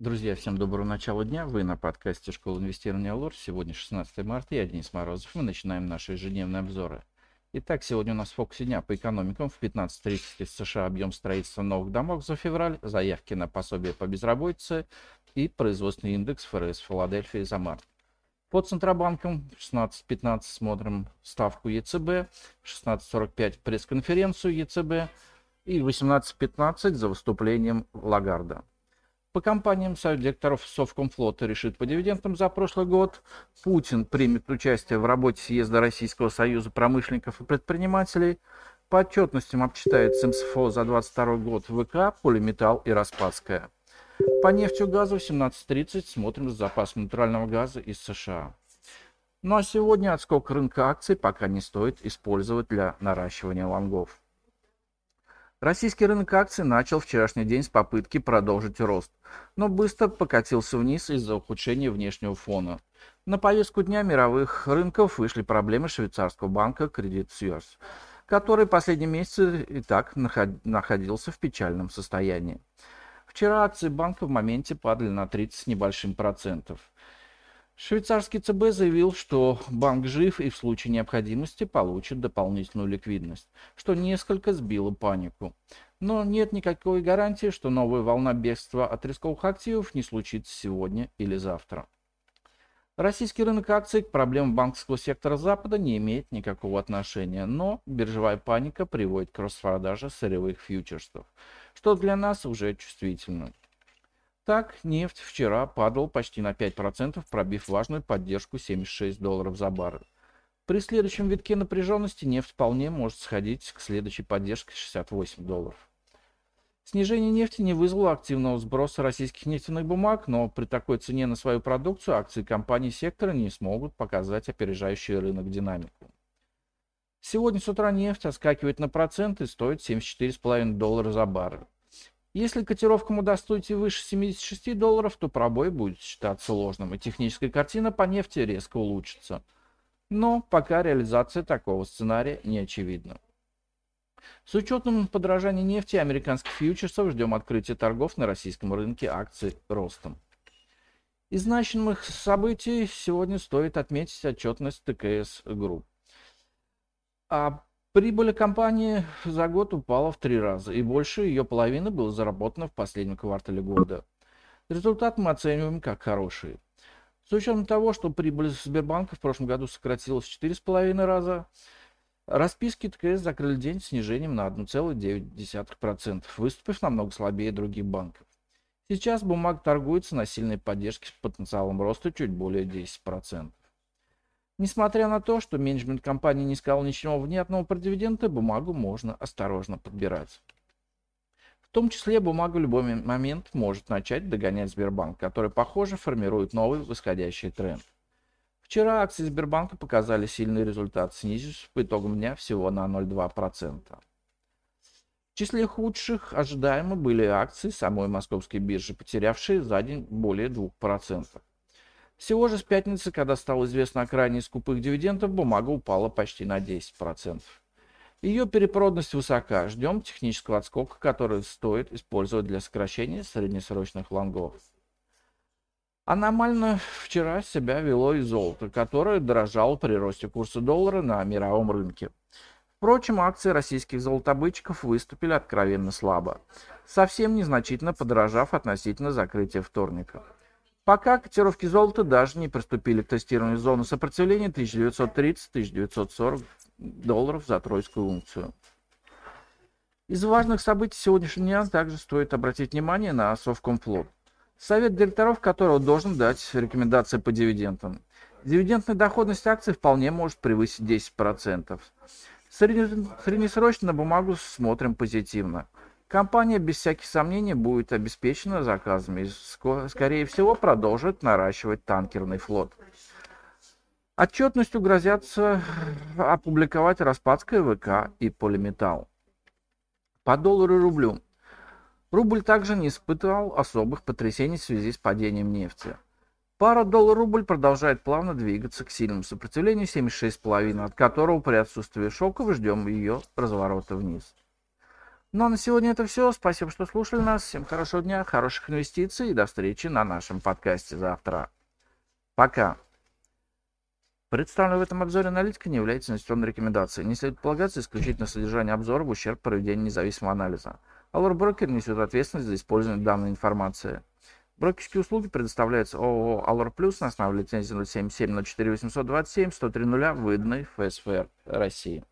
Друзья, всем доброго начала дня. Вы на подкасте Школа инвестирования Лор. Сегодня 16 марта, я Денис Морозов. Мы начинаем наши ежедневные обзоры. Итак, сегодня у нас в фокусе дня по экономикам. В 15.30 из США объем строительства новых домов за февраль, заявки на пособие по безработице и производственный индекс ФРС Филадельфии за март. По Центробанкам 16.15 смотрим ставку ЕЦБ, 16.45 пресс-конференцию ЕЦБ и 18.15 за выступлением Лагарда. По компаниям Совет директоров Совкомфлота решит по дивидендам за прошлый год. Путин примет участие в работе съезда Российского союза промышленников и предпринимателей. По отчетностям обчитает СМСФО за 2022 год ВК, Полиметалл и Распадская. По нефти и газу в 17.30 смотрим с запасом натурального газа из США. Ну а сегодня отскок рынка акций пока не стоит использовать для наращивания лонгов. Российский рынок акций начал вчерашний день с попытки продолжить рост, но быстро покатился вниз из-за ухудшения внешнего фона. На повестку дня мировых рынков вышли проблемы швейцарского банка Credit Suisse, который последние месяцы и так находился в печальном состоянии. Вчера акции банка в моменте падали на 30 с небольшим процентов. Швейцарский ЦБ заявил, что банк жив и в случае необходимости получит дополнительную ликвидность, что несколько сбило панику. Но нет никакой гарантии, что новая волна бегства от рисковых активов не случится сегодня или завтра. Российский рынок акций к проблемам банковского сектора Запада не имеет никакого отношения, но биржевая паника приводит к распродаже сырьевых фьючерсов, что для нас уже чувствительно. Так, нефть вчера падал почти на 5%, пробив важную поддержку 76 долларов за баррель. При следующем витке напряженности нефть вполне может сходить к следующей поддержке 68 долларов. Снижение нефти не вызвало активного сброса российских нефтяных бумаг, но при такой цене на свою продукцию акции компаний сектора не смогут показать опережающий рынок динамику. Сегодня с утра нефть отскакивает на процент и стоит 74,5 доллара за баррель. Если котировкам удастся выше 76 долларов, то пробой будет считаться ложным, и техническая картина по нефти резко улучшится. Но пока реализация такого сценария не очевидна. С учетом подорожания нефти и американских фьючерсов ждем открытия торгов на российском рынке акций ростом. Из значимых событий сегодня стоит отметить отчетность ТКС Групп. А Прибыль компании за год упала в три раза, и больше ее половины было заработано в последнем квартале года. Результат мы оцениваем как хороший. С учетом того, что прибыль Сбербанка в прошлом году сократилась в 4,5 раза, расписки ТКС закрыли день снижением на 1,9%, выступив намного слабее других банков. Сейчас бумага торгуется на сильной поддержке с потенциалом роста чуть более 10%. Несмотря на то, что менеджмент компании не сказал ничего внятного про дивиденды, бумагу можно осторожно подбирать. В том числе бумага в любой момент может начать догонять Сбербанк, который, похоже, формирует новый восходящий тренд. Вчера акции Сбербанка показали сильный результат, снизившись по итогам дня всего на 0,2%. В числе худших ожидаемо были акции самой московской биржи, потерявшие за день более 2%. Всего же с пятницы, когда стало известно о крайне скупых дивидендах, бумага упала почти на 10%. Ее перепроданность высока. Ждем технического отскока, который стоит использовать для сокращения среднесрочных лонгов. Аномально вчера себя вело и золото, которое дорожало при росте курса доллара на мировом рынке. Впрочем, акции российских золотобытчиков выступили откровенно слабо, совсем незначительно подорожав относительно закрытия вторника. Пока котировки золота даже не приступили к тестированию зоны сопротивления 1930-1940 долларов за тройскую унцию. Из важных событий сегодняшнего дня также стоит обратить внимание на Совкомфлот, совет директоров которого должен дать рекомендации по дивидендам. Дивидендная доходность акций вполне может превысить 10%. Среднесрочно на бумагу смотрим позитивно. Компания без всяких сомнений будет обеспечена заказами и, скорее всего, продолжит наращивать танкерный флот. Отчетностью грозятся опубликовать Распадская ВК и Полиметалл. По доллару и рублю. Рубль также не испытывал особых потрясений в связи с падением нефти. Пара доллар-рубль продолжает плавно двигаться к сильному сопротивлению 76,5, от которого при отсутствии шоков ждем ее разворота вниз. Ну а на сегодня это все. Спасибо, что слушали нас. Всем хорошего дня, хороших инвестиций и до встречи на нашем подкасте завтра. Пока. Представленная в этом обзоре аналитика не является инвестиционной рекомендацией. Не следует полагаться исключительно содержание обзора в ущерб проведению независимого анализа. Allure Broker несет ответственность за использование данной информации. Брокерские услуги предоставляются ООО Allure Plus на основе лицензии 077 04 827 103 выданной ФСФР России.